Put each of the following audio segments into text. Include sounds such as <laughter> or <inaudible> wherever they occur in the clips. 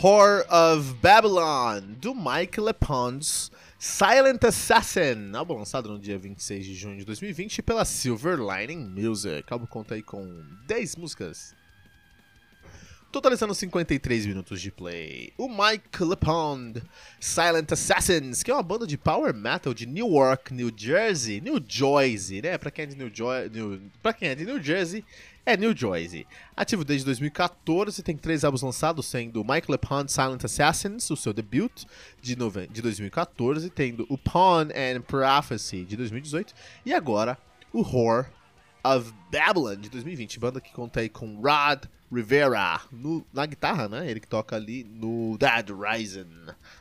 Whore of Babylon, do Mike LePons, Silent Assassin, álbum lançado no dia 26 de junho de 2020 pela Silver Lining Music. O álbum conta aí com 10 músicas, totalizando 53 minutos de play. O Mike LePond, Silent Assassins, que é uma banda de power metal de Newark, New Jersey, New Jersey, né? Pra quem é de New, jo New... Pra quem é de New Jersey, é New Jersey. Ativo desde 2014, tem três álbuns lançados, sendo Michael Upon Silent Assassins, o seu debut de, de 2014, tendo o Pawn and Prophecy de 2018, e agora o Whore of Babylon de 2020, banda que conta aí com Rod Rivera no, na guitarra, né? Ele que toca ali no Dead Risen.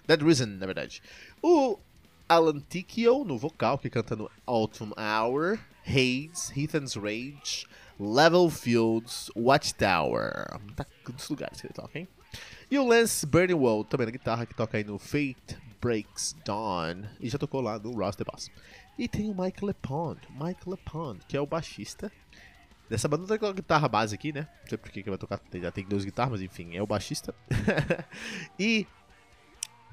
Dead Risen, na verdade. O Alan Ticchio no vocal, que canta no Autumn Hour, Hades, Heathen's Rage, Level Fields, Watchtower. Tá muitos lugares que ele toca, hein? E o Lance Burnewell, também na guitarra, que toca aí no Fate Breaks Dawn. E já tocou lá no Ross the Boss. E tem o Mike LePond, Mike LePond, que é o baixista. Dessa banda tem a guitarra base aqui, né? Não sei por que vai tocar, já tem duas guitarras, mas enfim, é o baixista. e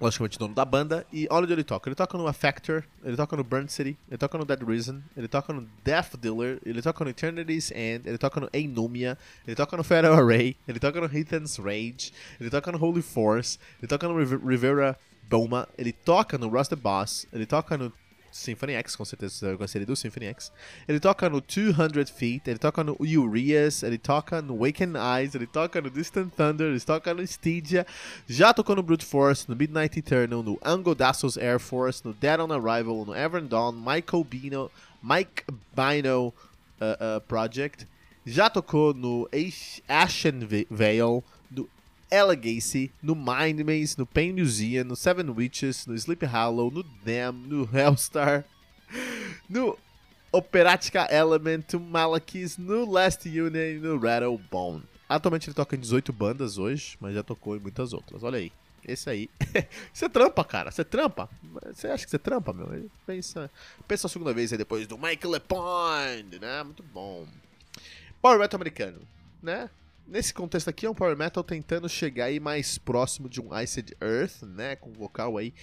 logicamente dono da banda. E olha onde ele toca. Ele toca no Affector, ele toca no Burn City, ele toca no Dead Reason, ele toca no Death Dealer, ele toca no Eternity's End, ele toca no Enumia, ele toca no Fatal Array, ele toca no Heathen's Rage, ele toca no Holy Force, ele toca no Rivera Boma, ele toca no Rust the Boss, ele toca no Symphony X, com certeza eu gostaria do Symphony X. Ele toca no 200 Feet, ele toca no Urias, ele toca no Waken Eyes, ele toca no Distant Thunder, ele toca no Stygia, já tocou no Brute Force, no Midnight Eternal, no Angodassos Air Force, no Dead on Arrival, no Evern Dawn, Michael Bino, Mike Bino uh, uh, Project, já tocou no Ashen Veil, Elegacy, no Mind Maze, no Pain Museum, no Seven Witches, no Sleep Hollow, no Damn, no Hellstar, <laughs> no Operatica Element, no Malakis, no Last Union e no Rattlebone. Atualmente ele toca em 18 bandas hoje, mas já tocou em muitas outras. Olha aí. Esse aí. <laughs> você trampa, cara. Você trampa. Você acha que você trampa, meu? Pensa, pensa a segunda vez aí depois do Michael LePond, né? Muito bom. Power Metal americano, né? Nesse contexto aqui é um power metal tentando chegar aí mais próximo de um Iced Earth, né, com vocal aí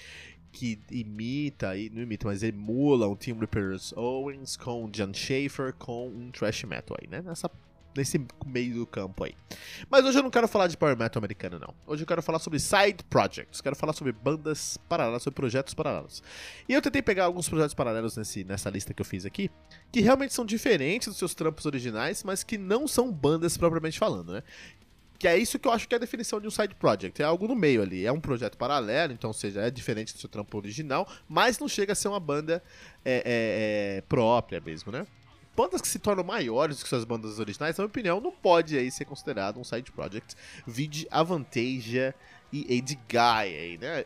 que imita, aí, não imita, mas emula um Team Reapers Owens com John Schaefer com um thrash metal aí, né? Nessa nesse meio do campo aí. Mas hoje eu não quero falar de power metal americano, não. Hoje eu quero falar sobre side projects, quero falar sobre bandas paralelas, sobre projetos paralelos. E eu tentei pegar alguns projetos paralelos nesse, nessa lista que eu fiz aqui, que realmente são diferentes dos seus trampos originais, mas que não são bandas propriamente falando, né? Que é isso que eu acho que é a definição de um side project. É algo no meio ali. É um projeto paralelo, então, ou seja, é diferente do seu trampo original, mas não chega a ser uma banda é, é, é, própria mesmo, né? Bandas que se tornam maiores que suas bandas originais, na minha opinião, não pode aí ser considerado um side project. Vide Avantasia e Guy aí, né?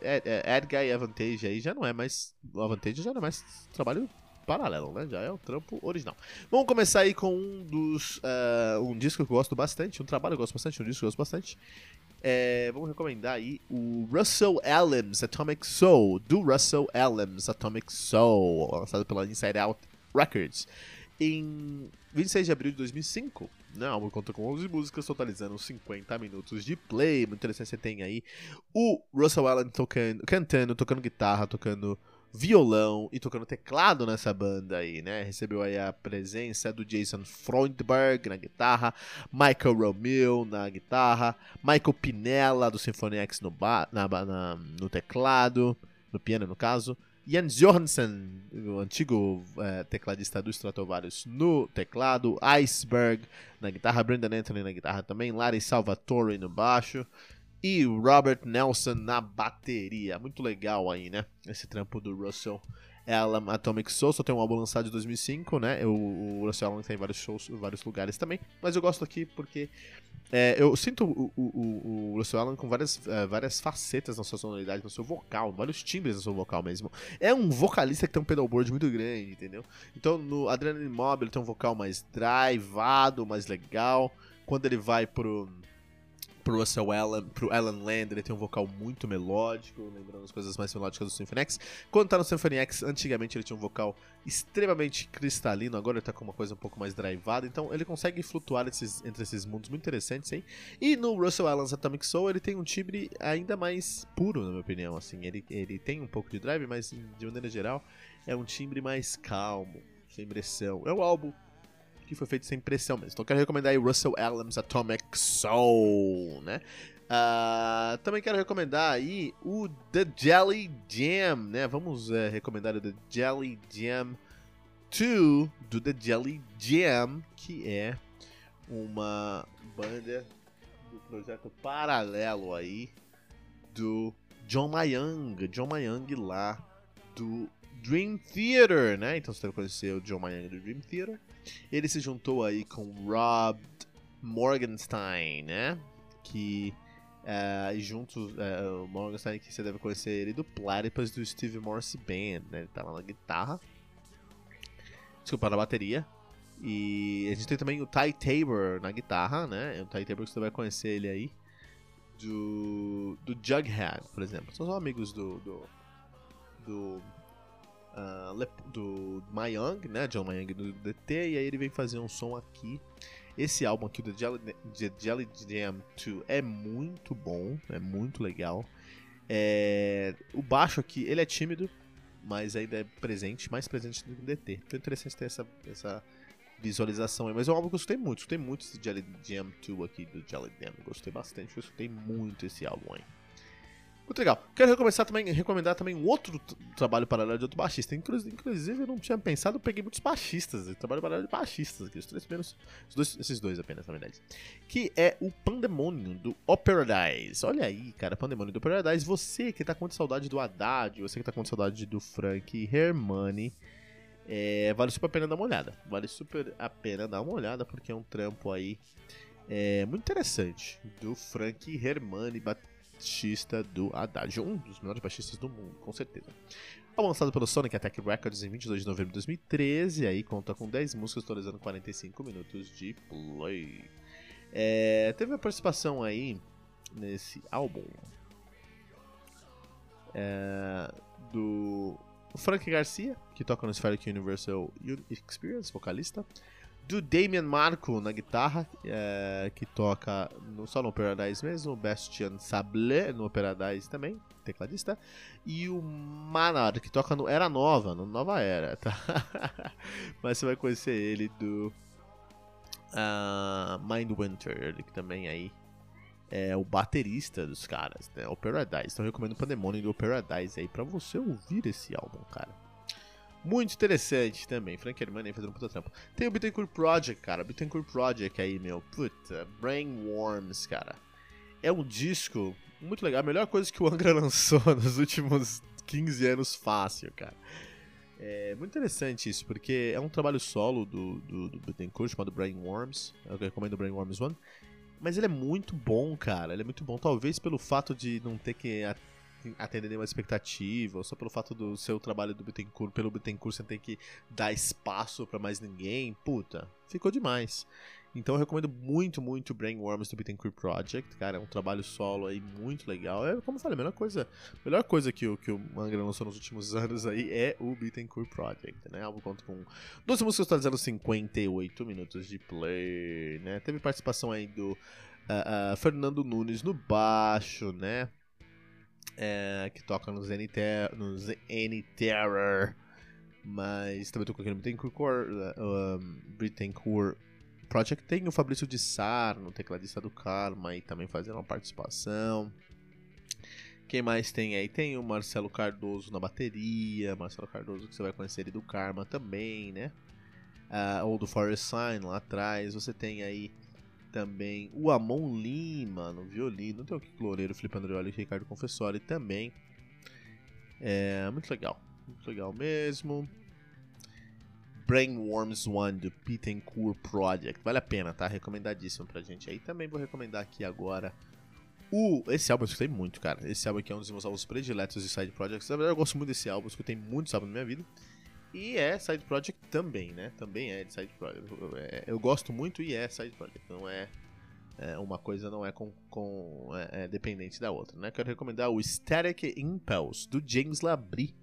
Guy e Avantasia aí já não é mais. O Avantasia já não é mais trabalho paralelo, né? Já é o trampo original. Vamos começar aí com um dos. Uh, um disco que eu gosto bastante, um trabalho que eu gosto bastante, um disco que eu gosto bastante. É, vamos recomendar aí o Russell Adams Atomic Soul, do Russell Adams Atomic Soul, lançado pela Inside Out Records em 26 de abril de 2005. Né? O álbum conta com 11 músicas, totalizando 50 minutos de play. Muito interessante, você tem aí o Russell Allen tocando, cantando, tocando guitarra, tocando violão e tocando teclado nessa banda aí, né? Recebeu aí a presença do Jason Freundberg na guitarra, Michael Romeo na guitarra, Michael Pinella do Symphony X no, na, na, no teclado, no piano no caso, Jens Johansson, o antigo é, tecladista do Stratovarius, no teclado, Iceberg na guitarra, Brendan Anthony na guitarra também, Larry Salvatore no baixo e Robert Nelson na bateria. Muito legal aí, né? Esse trampo do Russell Alan Atomic Soul, só tem um álbum lançado de 2005, né? O, o Russell Allen tem vários shows em vários lugares também, mas eu gosto aqui porque É, eu sinto o, o, o Russell Allen com várias, uh, várias facetas na sua sonoridade, no seu vocal, vários timbres no seu vocal mesmo. É um vocalista que tem um pedalboard muito grande, entendeu? Então no Adrenaline Mob ele tem um vocal mais drivado, mais legal. Quando ele vai pro pro Russell Allen, pro Alan Land, ele tem um vocal muito melódico, lembrando as coisas mais melódicas do Symphony X. Quando tá no Symphony X, antigamente ele tinha um vocal extremamente cristalino, agora ele tá com uma coisa um pouco mais drivada, então ele consegue flutuar esses, entre esses mundos muito interessantes aí. E no Russell Allen's Atomic Soul ele tem um timbre ainda mais puro, na minha opinião, assim, ele, ele tem um pouco de drive, mas de maneira geral é um timbre mais calmo, sem pressão. É um álbum que foi feito sem pressão mesmo. Então quero recomendar aí Russell Adams Atomic Soul, né? Uh, também quero recomendar aí o The Jelly Jam, né? Vamos uh, recomendar o The Jelly Jam 2 do The Jelly Jam, que é uma banda do projeto paralelo aí do John Mayang, John Mayang lá do Dream Theater, né? Então você deve conhecer o John Mayang do Dream Theater. Ele se juntou aí com Rob Morgenstein, né? Que uh, juntos, uh, o Morgenstein que você deve conhecer ele do Platypus do Steve Morse Band, né? Ele tá lá na guitarra. Desculpa, na bateria. E a gente tem também o Ty Tabor na guitarra, né? O Ty Tabor que você vai conhecer ele aí. Do, do Jughead, por exemplo. São os amigos do, do, do uh, do Mayang, né? John Mayang do DT, e aí ele vem fazer um som aqui. Esse álbum aqui, o The Jelly, The Jelly Jam 2, é muito bom, é muito legal. É... O baixo aqui, ele é tímido, mas ainda é presente, mais presente do que o DT. Foi interessante ter essa, essa visualização aí. Mas é um álbum que eu gostei muito. Gostei muito desse Jelly Jam 2 aqui do Jelly Jam. Gostei bastante. Eu escutei muito esse álbum aí. Muito legal. Quero também, recomendar também um outro trabalho paralelo de outro baixista. Inclusive, eu não tinha pensado, eu peguei muitos baixistas. Trabalho paralelo de baixistas aqui. Os três primeiros. Os dois, esses dois apenas, na verdade. Que é o Pandemonium do Operadise. Olha aí, cara, Pandemonium do Operadise. Você que tá com saudade do Haddad, você que tá com saudade do Frank Hermani. É, vale super a pena dar uma olhada. Vale super a pena dar uma olhada, porque é um trampo aí é, muito interessante. Do Frank Hermani baixista do Haddad, um dos melhores baixistas do mundo, com certeza. Lançado pelo Sonic Attack Records em 22 de novembro de 2013, aí conta com 10 músicas totalizando 45 minutos de play. É, teve uma participação aí nesse álbum é, do Frank Garcia, que toca no Spheric Universal Experience, vocalista do Damian Marco na guitarra, é, que toca no, só no Paradise mesmo, o Bastian Sable no Paradise também, tecladista, e o Manar, que toca no Era Nova, no Nova Era, tá? <laughs> Mas você vai conhecer ele do uh, Mindwinter, ele que também aí é o baterista dos caras, né? O Paradise. Então eu recomendo o Pandemonium do Paradise aí pra você ouvir esse álbum, cara. Muito interessante também. Frank Herman aí fazendo um puta trampo. Tem o Bittencourt Project, cara. Bittencourt Project aí, meu. Puta, Brain Worms, cara. É um disco muito legal. A melhor coisa que o Angra <laughs> lançou nos últimos 15 anos fácil, cara. É muito interessante isso, porque é um trabalho solo do, do, do Bittencourt chamado Brain Worms. Eu recomendo o Brain Worms One. Mas ele é muito bom, cara. Ele é muito bom. Talvez pelo fato de não ter que atender nenhuma expectativa, ou só pelo fato do seu trabalho do Bittencourt, pelo Bittencourt você tem que dar espaço para mais ninguém, puta, ficou demais. Então eu recomendo muito, muito Brainworms do Bittencourt Project, cara, é um trabalho solo aí muito legal. É, como eu falei, a melhor coisa, a melhor coisa que o, que o Angra lançou nos últimos <laughs> anos aí é o Bittencourt Project, né? Algo conta com 12 músicas totalizando 58 minutos de play, né? Teve participação aí do uh, uh, Fernando Nunes no baixo, né? É, que toca no Zen, no Zen Terror, mas também aqui no Bittencourt, um, Bittencourt Project. Tem o Fabrício de Sar, no tecladista do Karma, e também fazendo uma participação. Quem mais tem aí? Tem o Marcelo Cardoso na bateria, Marcelo Cardoso que você vai conhecer ele do Karma também, né? Uh, ou do Forest Sign lá atrás. Você tem aí também o Amon Lima no violino, tem o Kiko Loureiro, Felipe Andreoli e Ricardo Confessori também. É muito legal, muito legal mesmo. Brainworms One do Pittencourt Project. Vale a pena, tá? Recomendadíssimo pra gente aí. Também vou recomendar aqui agora o, esse álbum eu escutei muito, cara. Esse álbum aqui é um dos meus álbuns prediletos de Side Projects. Na verdade, eu gosto muito desse álbum, escutei muitos álbuns na minha vida. E é Side Project também, né? Também é de Side Project. Eu, é, eu gosto muito e é Side Project. Não é, é uma coisa não é com, com é, é dependente da outra, né? Quero recomendar o Static Impulse do James Labrie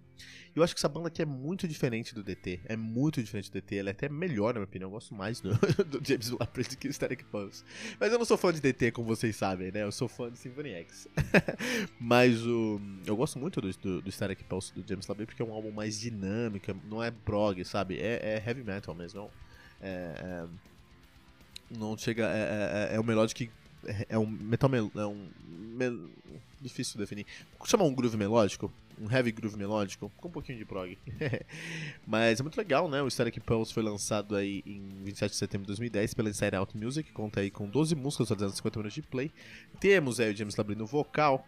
eu acho que essa banda aqui é muito diferente do DT. É muito diferente do DT. Ela é até melhor, na minha opinião. Eu gosto mais do, <laughs> do James do que o Static Pulse. Mas eu não sou fã de DT, como vocês sabem, né? Eu sou fã de Symphony X. <laughs> Mas o. Eu gosto muito do, do, do Static Pulse do James Labrie porque é um álbum mais dinâmico, não é prog, sabe? É, é heavy metal mesmo. É, é, não chega. É, é, é um melodic é um metal é um difícil de definir. Vamos chamar um groove melódico, um heavy groove melódico, com um pouquinho de prog. <laughs> Mas é muito legal, né? O Static Pulse foi lançado aí em 27 de setembro de 2010 pela Inside Out Music, conta aí com 12 músicas, só 250 minutos de play. Temos aí o James Labrie no vocal,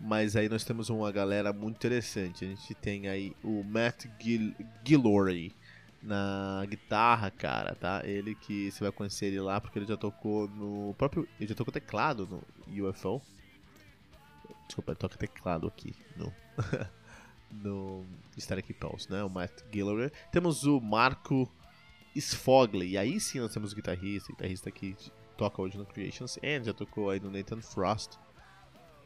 mas aí nós temos uma galera muito interessante. A gente tem aí o Matt Gil Gillory na guitarra, cara, tá? Ele que você vai conhecer ele lá porque ele já tocou no próprio, ele já tocou teclado no UFO. Desculpa, ele toca teclado aqui no <laughs> no Static Pulse, né? O Matt Gillory. Temos o Marco Sfogli, e aí sim nós temos o guitarrista, o guitarrista que toca hoje no Creations and já tocou aí no Nathan Frost.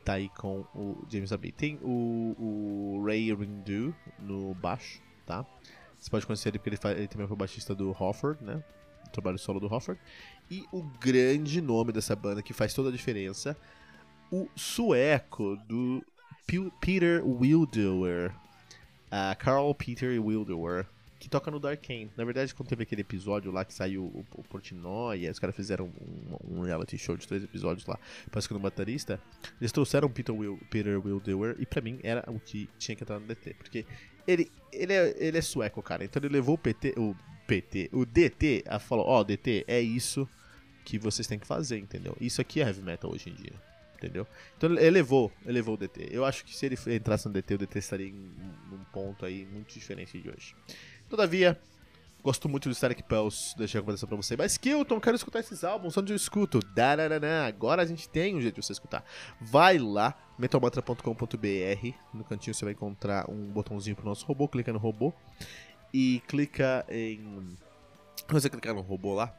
Tá aí com o James Abbey. Tem o, o Ray Rindu no baixo, tá? Você pode conhecer ele porque ele, faz, ele também foi baixista do Hofford, né? O trabalho solo do Hofford. E o grande nome dessa banda que faz toda a diferença, o sueco do Peter Wildower. Uh, Carl Peter Wildower que toca no Darkane. Na verdade, quando teve aquele episódio lá que saiu o, o Portnoy, os caras fizeram um, um, reality show de três episódios lá, parece que no baterista, eles trouxeram Peter, Will, Peter Wildower e pra mim era o que tinha que entrar no DT, porque ele, ele, é, ele é sueco, cara, então ele levou o PT, o PT, o DT, a falou, ó, oh, DT, é isso que vocês têm que fazer, entendeu? Isso aqui é heavy metal hoje em dia entendeu? Então ele levou, ele levou o DT. Eu acho que se ele entrasse no DT, o DT estaria em um ponto aí muito diferente de hoje. Todavia, gosto muito do Static Pulse, deixei a recomendação pra você. Mas Kilton, quero escutar esses álbuns, onde eu escuto? Dararana. Agora a gente tem um jeito de você escutar. Vai lá, metalmantra.com.br, no cantinho você vai encontrar um botãozinho pro nosso robô, clica no robô e clica em... Você clicar no robô lá,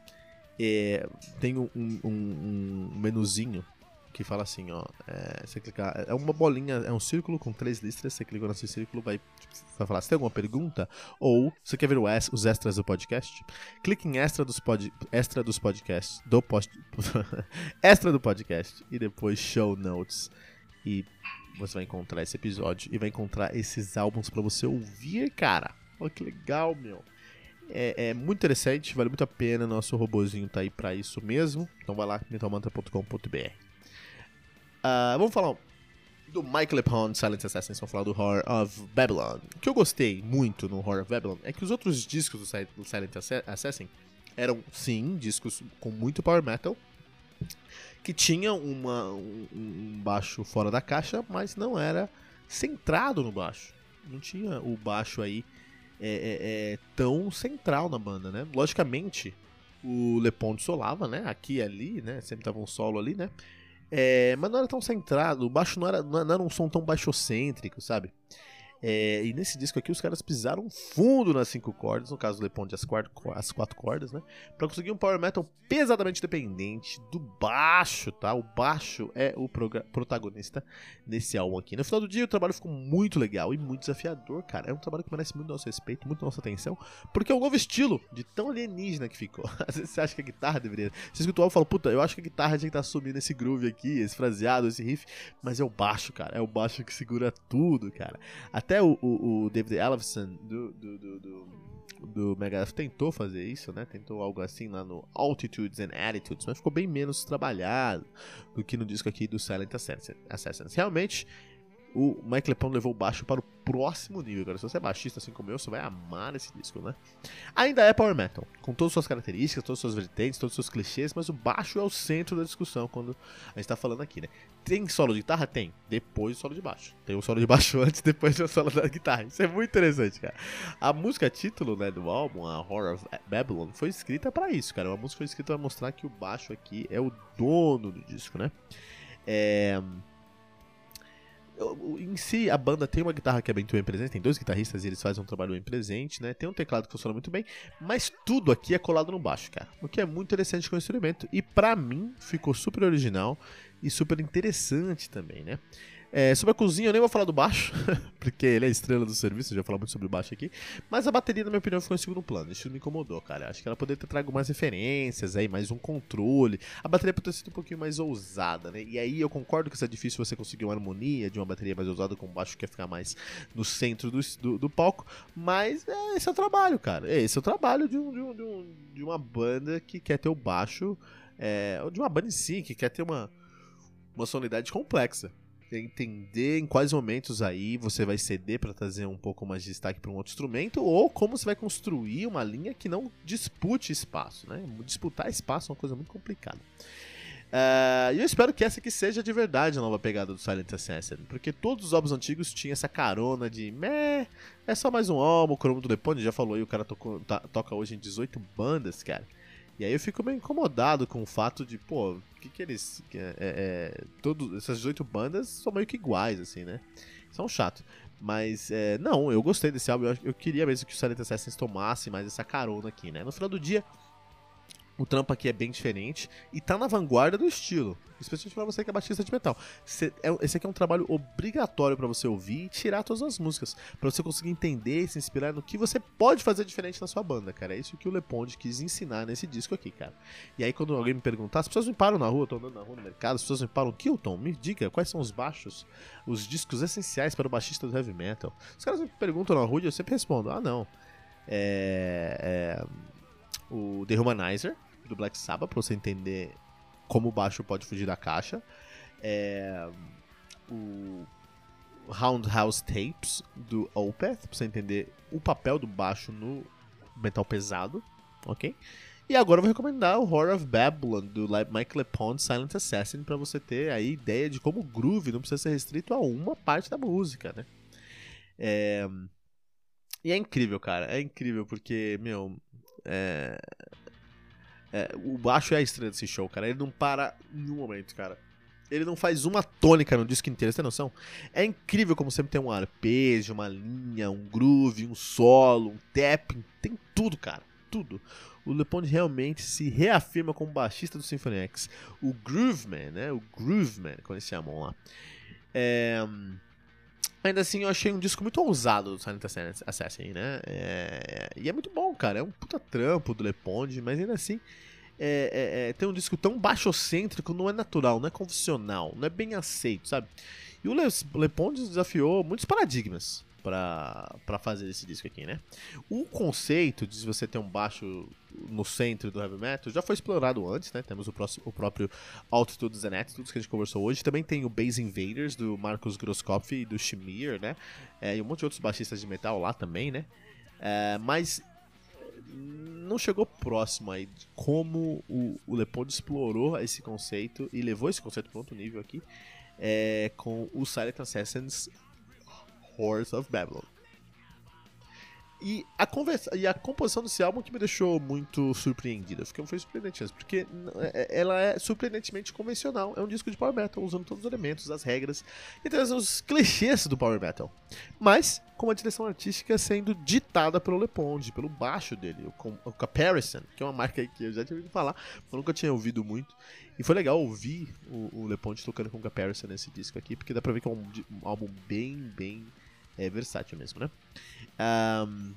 é, tem um, um, um menuzinho que fala assim, ó, é, você clicar, é uma bolinha, é um círculo com três listras, você clica nesse círculo, vai, vai falar, se tem alguma pergunta, ou você quer ver os extras do podcast, clique em extra dos, pod, extra dos podcasts, do post, <laughs> extra do podcast, e depois show notes, e você vai encontrar esse episódio, e vai encontrar esses álbuns para você ouvir, cara, olha que legal, meu. É, é, muito interessante, vale muito a pena. Nosso robozinho tá aí para isso mesmo. Então vai lá, mentalmantra.com.br. Uh, vamos falar do Michael Lepon Silent Assassins, vamos falar do Horror of Babylon. O que eu gostei muito no Horror of Babylon é que os outros discos do Silent Assassin eram, sim, discos com muito power metal, que tinham uma, um, um baixo fora da caixa, mas não era centrado no baixo. Não tinha o baixo aí é, é, é, tão central na banda, né? Logicamente, o Lepond solava, né? Aqui e ali, né? Sempre tava um solo ali, né? É, mas não era tão centrado, o baixo não era, não era um som tão baixocêntrico, sabe? É, e nesse disco aqui os caras pisaram fundo nas cinco cordas, no caso do Leponte as quatro, as quatro cordas, né? Pra conseguir um power metal pesadamente dependente do baixo, tá? O baixo é o protagonista nesse álbum aqui. No final do dia o trabalho ficou muito legal e muito desafiador, cara. É um trabalho que merece muito nosso respeito, muito nossa atenção, porque é um novo estilo de tão alienígena que ficou. <laughs> Às vezes você acha que a guitarra deveria... Você escuta o álbum e fala, puta, eu acho que a guitarra tinha que estar tá subindo esse groove aqui, esse fraseado, esse riff, mas é o baixo, cara. É o baixo que segura tudo, cara. Até até o, o, o David Ellefson do, do, do, do, do Megadeth tentou fazer isso, né? Tentou algo assim lá no Altitudes and Attitudes, mas ficou bem menos trabalhado do que no disco aqui do Silent Assassins. Realmente, o Mike Lepon levou o baixo para o próximo nível, cara. Se você é baixista assim como eu, você vai amar esse disco, né? Ainda é power metal, com todas as suas características, todas as suas vertentes, todos os seus clichês, mas o baixo é o centro da discussão quando a gente tá falando aqui, né? Tem solo de guitarra? Tem. Depois o solo de baixo. Tem o solo de baixo <laughs> antes, depois o solo da guitarra. Isso é muito interessante, cara. A música título, né, do álbum, a Horror of Babylon, foi escrita para isso, cara. Uma música foi escrita para mostrar que o baixo aqui é o dono do disco, né? É em si, a banda tem uma guitarra que é bem, bem presente, tem dois guitarristas e eles fazem um trabalho bem presente, né? Tem um teclado que funciona muito bem, mas tudo aqui é colado no baixo, cara. O que é muito interessante com o instrumento e para mim ficou super original e super interessante também, né? É, sobre a cozinha, eu nem vou falar do baixo, <laughs> porque ele é estrela do serviço, já falar muito sobre o baixo aqui. Mas a bateria, na minha opinião, ficou em segundo plano. Isso me incomodou, cara. Acho que ela poderia ter trago mais referências aí, mais um controle. A bateria poderia ter sido um pouquinho mais ousada, né? E aí eu concordo que isso é difícil você conseguir uma harmonia de uma bateria mais ousada com o baixo que quer ficar mais no centro do, do, do palco. Mas é, esse é o trabalho, cara. Esse é o trabalho de, um, de, um, de, um, de uma banda que quer ter o baixo. É, de uma banda em si, que quer ter uma, uma sonoridade complexa entender em quais momentos aí você vai ceder para trazer um pouco mais de destaque para um outro instrumento ou como você vai construir uma linha que não dispute espaço, né? Disputar espaço é uma coisa muito complicada. Uh, e eu espero que essa aqui seja de verdade a nova pegada do Silent Assassin, porque todos os álbuns antigos tinham essa carona de meh, é só mais um álbum, o Cromo do Lepone já falou aí, o cara tocou, tá, toca hoje em 18 bandas, cara. E aí eu fico meio incomodado com o fato de, pô, que que eles. É, é, é essas 18 bandas são meio que iguais, assim, né? São chato. Mas, é, não, eu gostei desse álbum. Eu, eu queria mesmo que o Silent Assassins tomasse mais essa carona aqui, né? No final do dia, o trampo aqui é bem diferente e tá na vanguarda do estilo. Especialmente para você que é baixista de metal. É, esse aqui é um trabalho obrigatório para você ouvir e tirar todas as músicas. para você conseguir entender e se inspirar no que você pode fazer diferente na sua banda, cara. É isso que o Leponde quis ensinar nesse disco aqui, cara. E aí quando alguém me perguntar, as pessoas me param na rua, eu tô andando na rua no mercado, as pessoas me param, Kilton, me diga quais são os baixos, os discos essenciais para o baixista do heavy metal. Os caras me perguntam na rua e eu sempre respondo, ah não. É. é o The Humanizer, do Black Sabbath, pra você entender como o baixo pode fugir da caixa. É, o Roundhouse Tapes, do Opeth, pra você entender o papel do baixo no metal pesado, ok? E agora eu vou recomendar o Horror of Babylon, do Mike LePond Silent Assassin, para você ter a ideia de como o groove não precisa ser restrito a uma parte da música, né? É... E é incrível, cara. É incrível porque, meu. É... É, o baixo é a estrela desse show, cara. Ele não para em um momento, cara. Ele não faz uma tônica no disco inteiro, você tem noção? É incrível como sempre tem um arpejo, uma linha, um groove, um solo, um tapping, tem tudo, cara, tudo. O LePond realmente se reafirma como baixista do Symphony X. O Grooveman, né? O Grooveman, como eles chamam lá. É... Ainda assim, eu achei um disco muito ousado do Silent Assassin, né? É... E é muito bom, cara. É um puta trampo do Leponde, mas ainda assim. É, é, é, tem um disco tão baixocêntrico, não é natural, não é convencional, não é bem aceito, sabe? E o Le, Leponde desafiou muitos paradigmas para fazer esse disco aqui, né? O conceito de você ter um baixo no centro do heavy metal já foi explorado antes, né? Temos o, próximo, o próprio Altitudes and Attitudes que a gente conversou hoje. Também tem o Base Invaders do Marcos Groskopf e do Shimir, né? É, e um monte de outros baixistas de metal lá também, né? É, mas não chegou próximo aí de como o, o Leopold explorou esse conceito e levou esse conceito para outro nível aqui é, com o Silent Assassins Horse of Babylon. E a, conversa, e a composição desse álbum que me deixou muito surpreendida. Fiquei, foi surpreendente mesmo, porque é, ela é surpreendentemente convencional. É um disco de power metal, usando todos os elementos, as regras e traz os clichês do power metal. Mas com a direção artística sendo ditada pelo Leponde, pelo baixo dele, o, Comparison, que é uma marca que eu já tinha ouvido falar, mas nunca tinha ouvido muito. E foi legal ouvir o, o Leponde tocando com o Comparison nesse disco aqui, porque dá pra ver que é um, um álbum bem, bem é versátil mesmo, né? Um,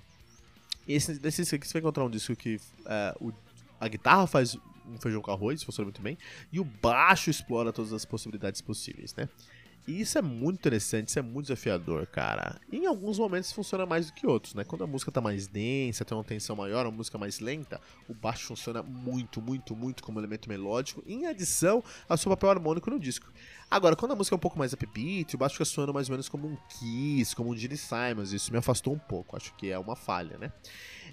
esse, desse aqui você vai encontrar um disco que uh, o, a guitarra faz um feijão com arroz, funciona muito bem, e o baixo explora todas as possibilidades possíveis, né? E isso é muito interessante, isso é muito desafiador, cara. Em alguns momentos funciona mais do que outros, né? Quando a música tá mais densa, tem uma tensão maior, uma música mais lenta, o baixo funciona muito, muito, muito como elemento melódico, em adição ao seu papel harmônico no disco. Agora, quando a música é um pouco mais upbeat, o baixo fica soando mais ou menos como um Kiss, como um Gene Simons, isso me afastou um pouco, acho que é uma falha, né?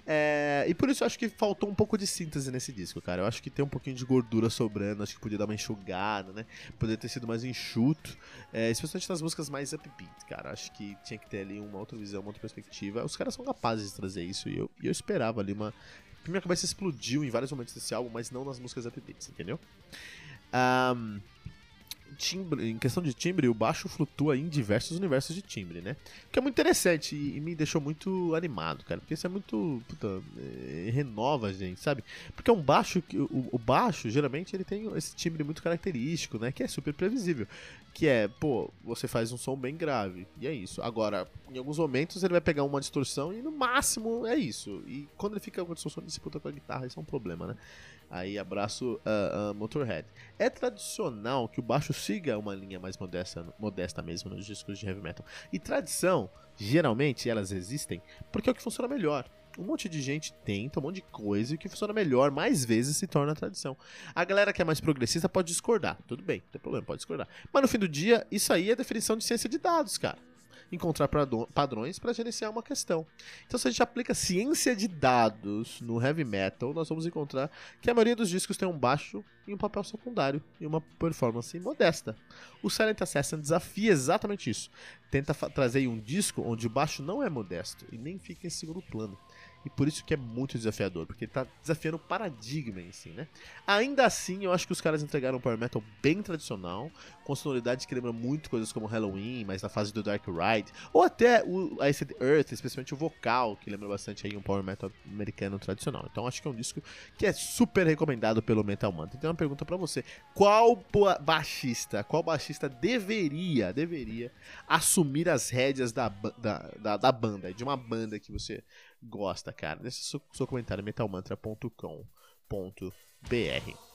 É, e por isso eu acho que faltou um pouco de síntese nesse disco, cara. Eu acho que tem um pouquinho de gordura sobrando, acho que podia dar uma enxugada, né? Poderia ter sido mais enxuto, é, especialmente nas músicas mais upbeat, cara. Acho que tinha que ter ali uma outra visão, uma outra perspectiva. Os caras são capazes de trazer isso e eu, e eu esperava ali uma. Minha cabeça explodiu em vários momentos desse álbum, mas não nas músicas upbeats, entendeu? Um, timbre, em questão de timbre, o baixo flutua em diversos universos de timbre, né? Que é muito interessante e, e me deixou muito animado, cara. Porque isso é muito. Puta, é, renova a gente, sabe? Porque é um baixo que. O, o, baixo, geralmente, ele tem esse timbre muito característico, né? Que é super previsível. Que é, pô, você faz um som bem grave. E é isso. Agora, em alguns momentos ele vai pegar uma distorção e no máximo é isso. E quando ele fica com a distorção, ele se puta com a guitarra, isso é um problema, né? Aí abraço uh, uh, Motorhead. É tradicional que o baixo siga uma linha mais modesta, modesta mesmo nos discos de heavy metal. E tradição, geralmente, elas existem porque é o que funciona melhor. Um monte de gente tenta um monte de coisa e o que funciona melhor, mais vezes se torna tradição. A galera que é mais progressista pode discordar, tudo bem, não tem problema, pode discordar. Mas no fim do dia, isso aí é definição de ciência de dados, cara encontrar padrões para gerenciar uma questão. Então, se a gente aplica ciência de dados no heavy metal, nós vamos encontrar que a maioria dos discos tem um baixo e um papel secundário e uma performance modesta. O Silent Assassin desafia exatamente isso. Tenta trazer um disco onde o baixo não é modesto e nem fica em segundo plano. E por isso que é muito desafiador, porque ele tá desafiando o paradigma em si, né? Ainda assim, eu acho que os caras entregaram um power metal bem tradicional, com sonoridades que lembram muito coisas como Halloween, mas na fase do Dark Ride, ou até o Iced Earth, especialmente o vocal, que lembra bastante aí um power metal americano tradicional. Então acho que é um disco que é super recomendado pelo Metal Mantra. Então uma pergunta para você, qual baixista, qual baixista deveria, deveria assumir as rédeas da, da, da, da banda, de uma banda que você gosta, cara. Deixa seu, seu comentário metalmantra.com.br.